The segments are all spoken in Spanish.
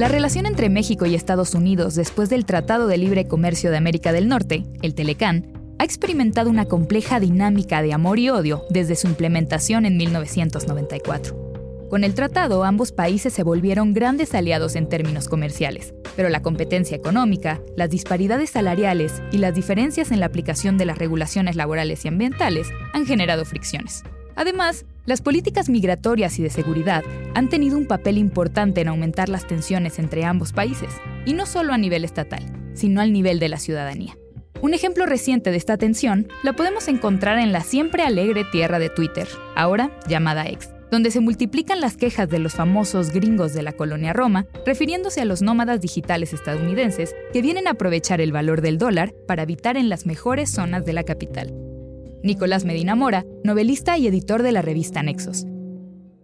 La relación entre México y Estados Unidos después del Tratado de Libre Comercio de América del Norte, el Telecán, ha experimentado una compleja dinámica de amor y odio desde su implementación en 1994. Con el tratado, ambos países se volvieron grandes aliados en términos comerciales, pero la competencia económica, las disparidades salariales y las diferencias en la aplicación de las regulaciones laborales y ambientales han generado fricciones. Además, las políticas migratorias y de seguridad han tenido un papel importante en aumentar las tensiones entre ambos países, y no solo a nivel estatal, sino al nivel de la ciudadanía. Un ejemplo reciente de esta tensión la podemos encontrar en la siempre alegre tierra de Twitter, ahora llamada X, donde se multiplican las quejas de los famosos gringos de la colonia Roma, refiriéndose a los nómadas digitales estadounidenses que vienen a aprovechar el valor del dólar para habitar en las mejores zonas de la capital. Nicolás Medina Mora, novelista y editor de la revista Nexos.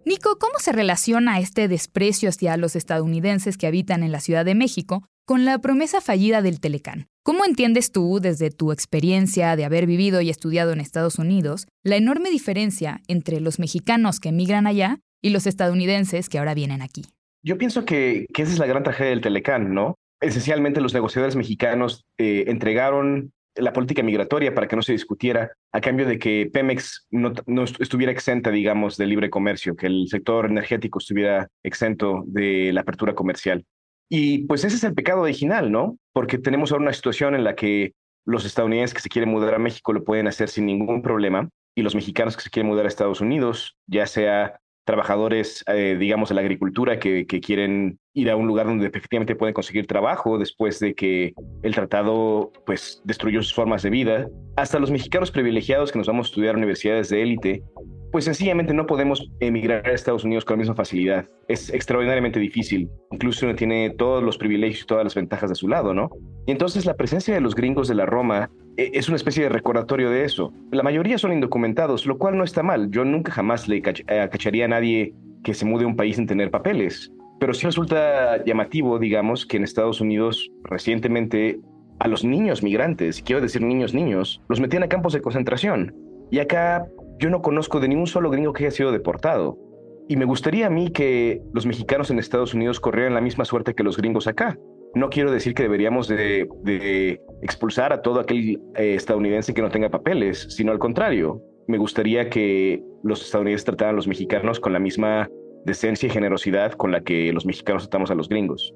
Nico, ¿cómo se relaciona este desprecio hacia los estadounidenses que habitan en la Ciudad de México con la promesa fallida del Telecán? ¿Cómo entiendes tú, desde tu experiencia de haber vivido y estudiado en Estados Unidos, la enorme diferencia entre los mexicanos que emigran allá y los estadounidenses que ahora vienen aquí? Yo pienso que, esa es la gran tragedia del Telecán, ¿no? Esencialmente los negociadores mexicanos eh, entregaron la política migratoria para que no se discutiera a cambio de que Pemex no, estuviera exenta, digamos, del libre comercio, que el sector energético estuviera exento de la apertura comercial. Y pues ese es el pecado original, ¿no? Porque tenemos ahora una situación en la que los estadounidenses que se quieren mudar a México lo pueden hacer sin ningún problema y los mexicanos que se quieren mudar a Estados Unidos, ya sea trabajadores, eh, digamos, de la agricultura que, que, quieren ir a un lugar donde efectivamente pueden conseguir trabajo después de que el tratado, pues, destruyó sus formas de vida, hasta los mexicanos privilegiados que nos vamos a estudiar a universidades de élite pues sencillamente no podemos emigrar a Estados Unidos con la misma facilidad. Es extraordinariamente difícil. Incluso uno tiene todos los privilegios y todas las ventajas de su lado, ¿no? Y entonces la presencia de los gringos de la Roma es una especie de recordatorio de eso. La mayoría son indocumentados, lo cual no está mal. Yo nunca jamás le eh, cacharía a nadie que se mude a un país sin tener papeles. Pero sí resulta llamativo, digamos, que en Estados Unidos recientemente a los niños migrantes, quiero decir niños niños, los metían a campos de concentración. Y acá yo no conozco de ningún solo gringo que haya sido deportado. Y me gustaría a mí que los mexicanos en Estados Unidos corrieran la misma suerte que los gringos acá. No quiero decir que deberíamos de, expulsar a todo aquel eh, estadounidense que no tenga papeles, sino al contrario. Me gustaría que los estadounidenses trataran a los mexicanos con la misma decencia y generosidad con la que los mexicanos tratamos a los gringos.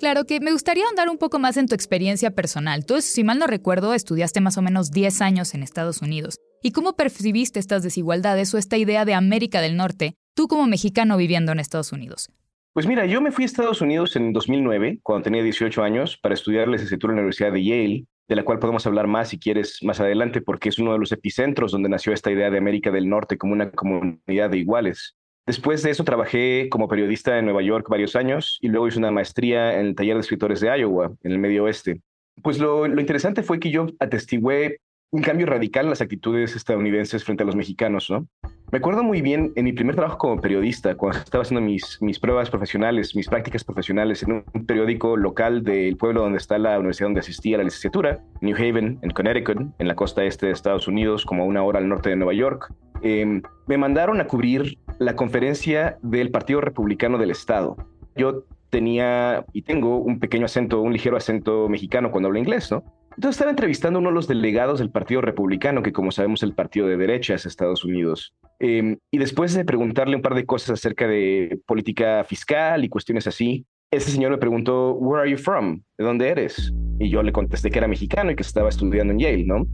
Claro que me gustaría andar un poco más en tu experiencia personal. Tú, si mal no recuerdo, estudiaste más o menos 10 años en Estados Unidos. ¿Y cómo percibiste estas desigualdades o esta idea de América del Norte, tú como mexicano viviendo en Estados Unidos? Pues mira, yo me fui a Estados Unidos en 2009, cuando tenía 18 años, para estudiar la licenciatura en la Universidad de Yale, de la cual podemos hablar más si quieres más adelante, porque es uno de los epicentros donde nació esta idea de América del Norte como una comunidad de iguales. Después de eso trabajé como periodista en Nueva York varios años y luego hice una maestría en el taller de escritores de Iowa, en el medio oeste. Pues lo, interesante fue que yo atestigué un cambio radical en las actitudes estadounidenses frente a los mexicanos, ¿no? Me acuerdo muy bien en mi primer trabajo como periodista, cuando estaba haciendo mis, mis pruebas profesionales, mis prácticas profesionales en un periódico local del pueblo donde está la universidad donde asistí a la licenciatura, New Haven, en Connecticut, en la costa este de Estados Unidos, como a una hora al norte de Nueva York. Em, me mandaron a cubrir la conferencia del Partido Republicano del Estado. Yo tenía y tengo un pequeño acento, un ligero acento mexicano cuando hablo inglés, ¿no? Entonces estaba entrevistando a uno de los delegados del Partido Republicano, que como sabemos es el partido de derechas de Estados Unidos. Em, y después de preguntarle un par de cosas acerca de política fiscal y cuestiones así, ese señor me preguntó, Where are you from? ¿De dónde eres? Y yo le contesté que era mexicano y que estaba estudiando en Yale, ¿no?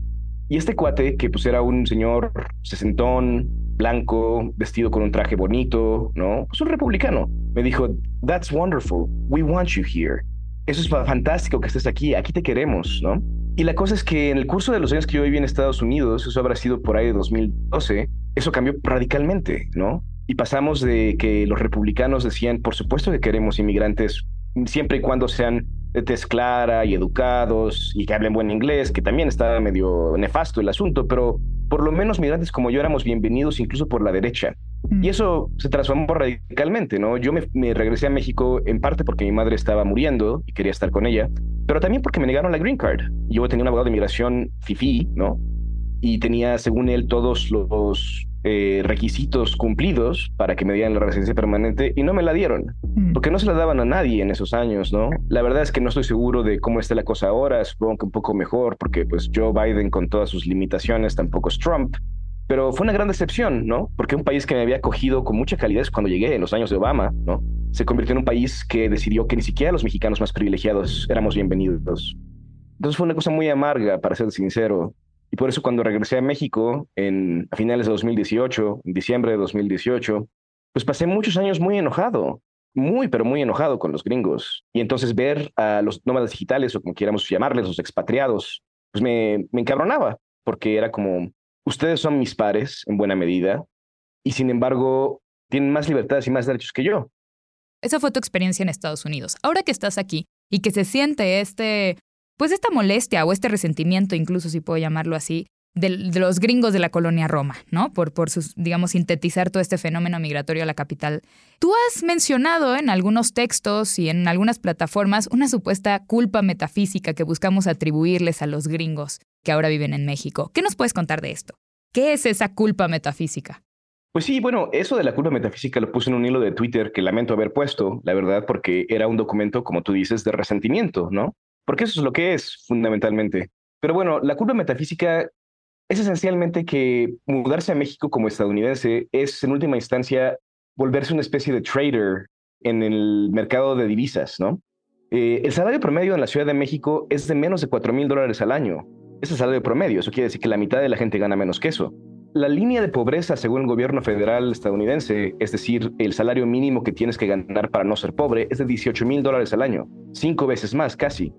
Y este cuate, que pues era un señor sesentón, blanco, vestido con un traje bonito, ¿no? Pues un republicano. Me dijo, That's wonderful. We want you here eso es fantástico que estés aquí, aquí te queremos, ¿no? Y la cosa es que en el curso de los años que yo viví en Estados Unidos, eso habrá sido por ahí de 2012, eso cambió radicalmente, ¿no? Y pasamos de que los republicanos decían, por supuesto que queremos inmigrantes siempre y cuando sean de tez clara y educados y que hablen buen inglés, que también estaba medio nefasto el asunto, pero por lo menos migrantes como yo éramos bienvenidos incluso por la derecha. Y mm. eso se transformó radicalmente, ¿no? Yo me, me, regresé a México en parte porque mi madre estaba muriendo y quería estar con ella, pero también porque me negaron la green card. Yo tenía un abogado de inmigración FIFI, ¿no? Y tenía, según él, todos los eh, requisitos cumplidos para que me dieran la residencia permanente y no me la dieron, mm. porque no se la daban a nadie en esos años, ¿no? La verdad es que no estoy seguro de cómo está la cosa ahora, supongo que un poco mejor, porque pues Joe Biden con todas sus limitaciones tampoco es Trump, pero fue una gran decepción, ¿no? Porque un país que me había acogido con mucha calidez cuando llegué en los años de Obama, ¿no? Se convirtió en un país que decidió que ni siquiera los mexicanos más privilegiados éramos bienvenidos. Entonces fue una cosa muy amarga, para ser sincero. Y por eso cuando regresé a México en, a finales de 2018, en diciembre de 2018, pues pasé muchos años muy enojado, muy, pero muy enojado con los gringos. Y entonces ver a los nómadas digitales, o como quieramos llamarles, los expatriados, pues me, me encabronaba, porque era como, ustedes son mis pares en buena medida, y sin embargo tienen más libertades y más derechos que yo. Esa fue tu experiencia en Estados Unidos. Ahora que estás aquí y que se siente este pues esta molestia o este resentimiento, incluso si puedo llamarlo así, de, los gringos de la colonia Roma, ¿no? Por, por sus, digamos, sintetizar todo este fenómeno migratorio a la capital. Tú has mencionado en algunos textos y en algunas plataformas una supuesta culpa metafísica que buscamos atribuirles a los gringos que ahora viven en México. ¿Qué nos puedes contar de esto? ¿Qué es esa culpa metafísica? Pues sí, bueno, eso de la culpa metafísica lo puse en un hilo de Twitter que lamento haber puesto, la verdad, porque era un documento, como tú dices, de resentimiento, ¿no? Porque eso es lo que es fundamentalmente. Pero bueno, la culpa metafísica es esencialmente que mudarse a México como estadounidense es en última instancia volverse una especie de trader en el mercado de divisas, ¿no? Eh, el salario promedio en la Ciudad de México es de menos de 4 mil dólares al año. Ese salario promedio, eso quiere decir que la mitad de la gente gana menos que eso. La línea de pobreza, según el gobierno federal estadounidense, es decir, el salario mínimo que tienes que ganar para no ser pobre, es de 18 mil dólares al año, cinco veces más casi.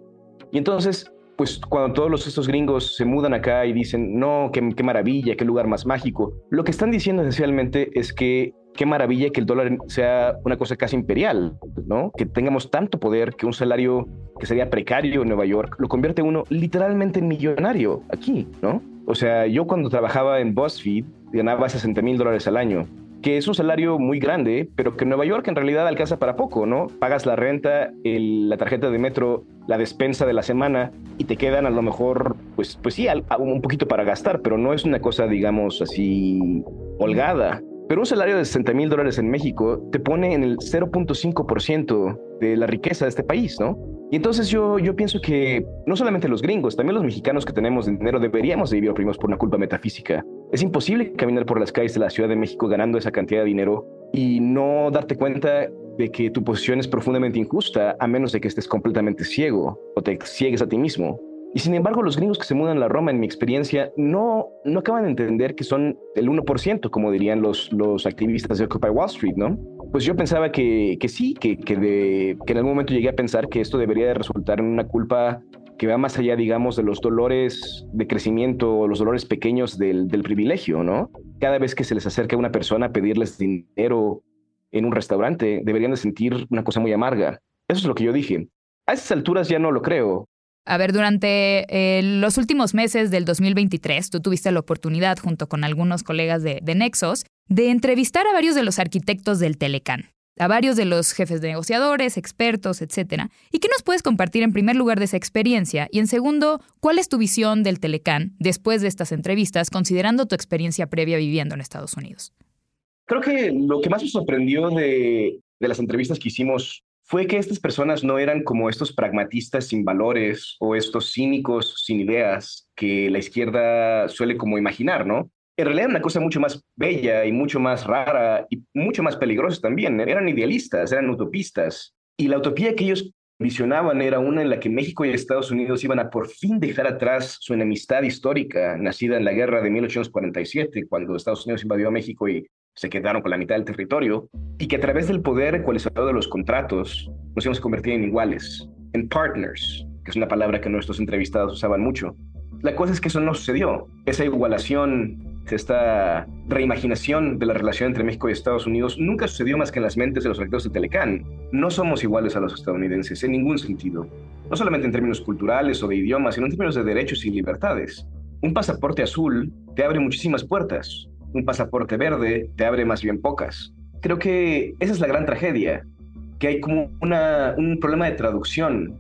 Y entonces, pues cuando todos estos gringos se mudan acá y dicen, no, qué, maravilla, qué lugar más mágico, lo que están diciendo esencialmente es que qué maravilla que el dólar sea una cosa casi imperial, ¿no? Que tengamos tanto poder que un salario que sería precario en Nueva York lo convierte uno literalmente en millonario aquí, ¿no? O sea, yo cuando trabajaba en BuzzFeed ganaba 60 mil dólares al año que es un salario muy grande, pero que en Nueva York en realidad alcanza para poco, ¿no? Pagas la renta, la tarjeta de metro, la despensa de la semana y te quedan a lo mejor, pues, pues sí, un poquito para gastar, pero no es una cosa, digamos, así holgada. Pero un salario de 60 mil dólares en México te pone en el 0.5% de la riqueza de este país, ¿no? Y entonces yo, yo pienso que no solamente los gringos, también los mexicanos que tenemos dinero deberíamos de vivir oprimos por una culpa metafísica. Es imposible caminar por las calles de la Ciudad de México ganando esa cantidad de dinero y no darte cuenta de que tu posición es profundamente injusta a menos de que estés completamente ciego o te ciegues a ti mismo. Y sin embargo, los gringos que se mudan a Roma, en mi experiencia, no, no acaban de entender que son el 1%, como dirían los, los activistas de Occupy Wall Street, ¿no? Pues yo pensaba que, que sí, que, que, de, que en algún momento llegué a pensar que esto debería de resultar en una culpa que va más allá, digamos, de los dolores de crecimiento los dolores pequeños del, del privilegio, ¿no? Cada vez que se les acerca a una persona a pedirles dinero en un restaurante, deberían de sentir una cosa muy amarga. Eso es lo que yo dije. A esas alturas ya no lo creo. A ver, durante eh, los últimos meses del 2023, tú tuviste la oportunidad, junto con algunos colegas de, Nexos, de entrevistar a varios de los arquitectos del Telecán, a varios de los jefes de negociadores, expertos, etc. ¿Y qué nos puedes compartir en primer lugar de esa experiencia? Y en segundo, ¿cuál es tu visión del Telecán después de estas entrevistas, considerando tu experiencia previa viviendo en Estados Unidos? Creo que lo que más me sorprendió de, de las entrevistas que hicimos fue que estas personas no eran como estos pragmatistas sin valores o estos cínicos sin ideas que la izquierda suele como imaginar, ¿no? En realidad era una cosa mucho más bella y mucho más rara y mucho más peligrosa también. Eran idealistas, eran utopistas. Y la utopía que ellos visionaban era una en la que México y Estados Unidos iban a por fin dejar atrás su enemistad histórica, nacida en la guerra de 1847, cuando Estados Unidos invadió a México y se quedaron con la mitad del territorio, y que a través del poder ecualizador de los contratos nos íbamos a convertir en iguales, en partners, que es una palabra que nuestros entrevistados usaban mucho. La cosa es que eso no sucedió. Esa igualación, esta reimaginación de la relación entre México y Estados Unidos nunca sucedió más que en las mentes de los rectores de Telecán. No somos iguales a los estadounidenses en ningún sentido. No solamente en términos culturales o de idiomas, sino en términos de derechos y libertades. Un pasaporte azul te abre muchísimas puertas. Un pasaporte verde te abre más bien pocas. Creo que esa es la gran tragedia, que hay como una, un problema de traducción.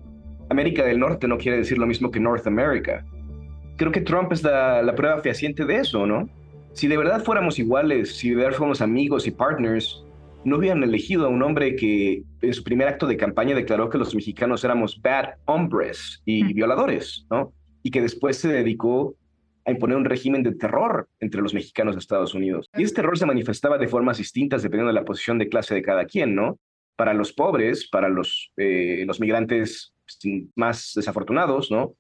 América del Norte no quiere decir lo mismo que North America creo que Trump es la, prueba fehaciente de eso, ¿no? Si de verdad fuéramos iguales, si de verdad fuéramos amigos y partners, no hubieran elegido a un hombre que en su primer acto de campaña declaró que los mexicanos éramos bad hombres y violadores, ¿no? Y que después se dedicó a imponer un régimen de terror entre los mexicanos de Estados Unidos. Y ese terror se manifestaba de formas distintas dependiendo de la posición de clase de cada quien, ¿no? Para los pobres, para los, eh, los migrantes más desafortunados, ¿no?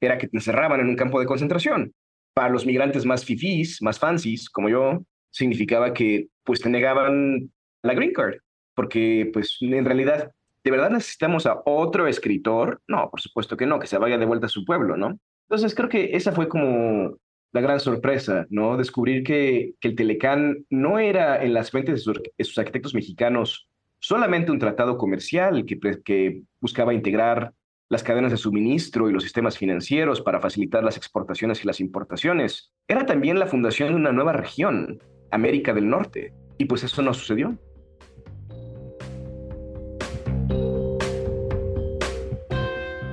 era que te encerraban en un campo de concentración. Para los migrantes más fifís, más fancies, como yo, significaba que pues te negaban la green card, porque pues en realidad, ¿de verdad necesitamos a otro escritor? No, por supuesto que no, que se vaya de vuelta a su pueblo, ¿no? Entonces creo que esa fue como la gran sorpresa, ¿no? Descubrir que, que el Telecán no era en las mentes de sus, de sus arquitectos mexicanos solamente un tratado comercial que, que buscaba integrar las cadenas de suministro y los sistemas financieros para facilitar las exportaciones y las importaciones. Era también la fundación de una nueva región, América del Norte, y pues eso no sucedió.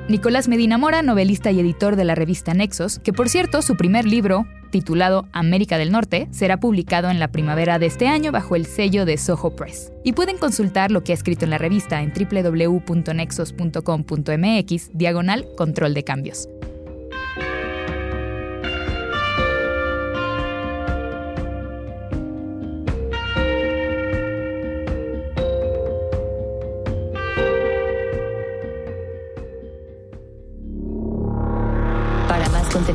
Nicolás Medina Mora, novelista y editor de la revista Nexos, que por cierto su primer libro, titulado América del Norte, será publicado en la primavera de este año bajo el sello de Soho Press. Y pueden consultar lo que ha escrito en la revista en www.nexos.com.mx, diagonal control de cambios.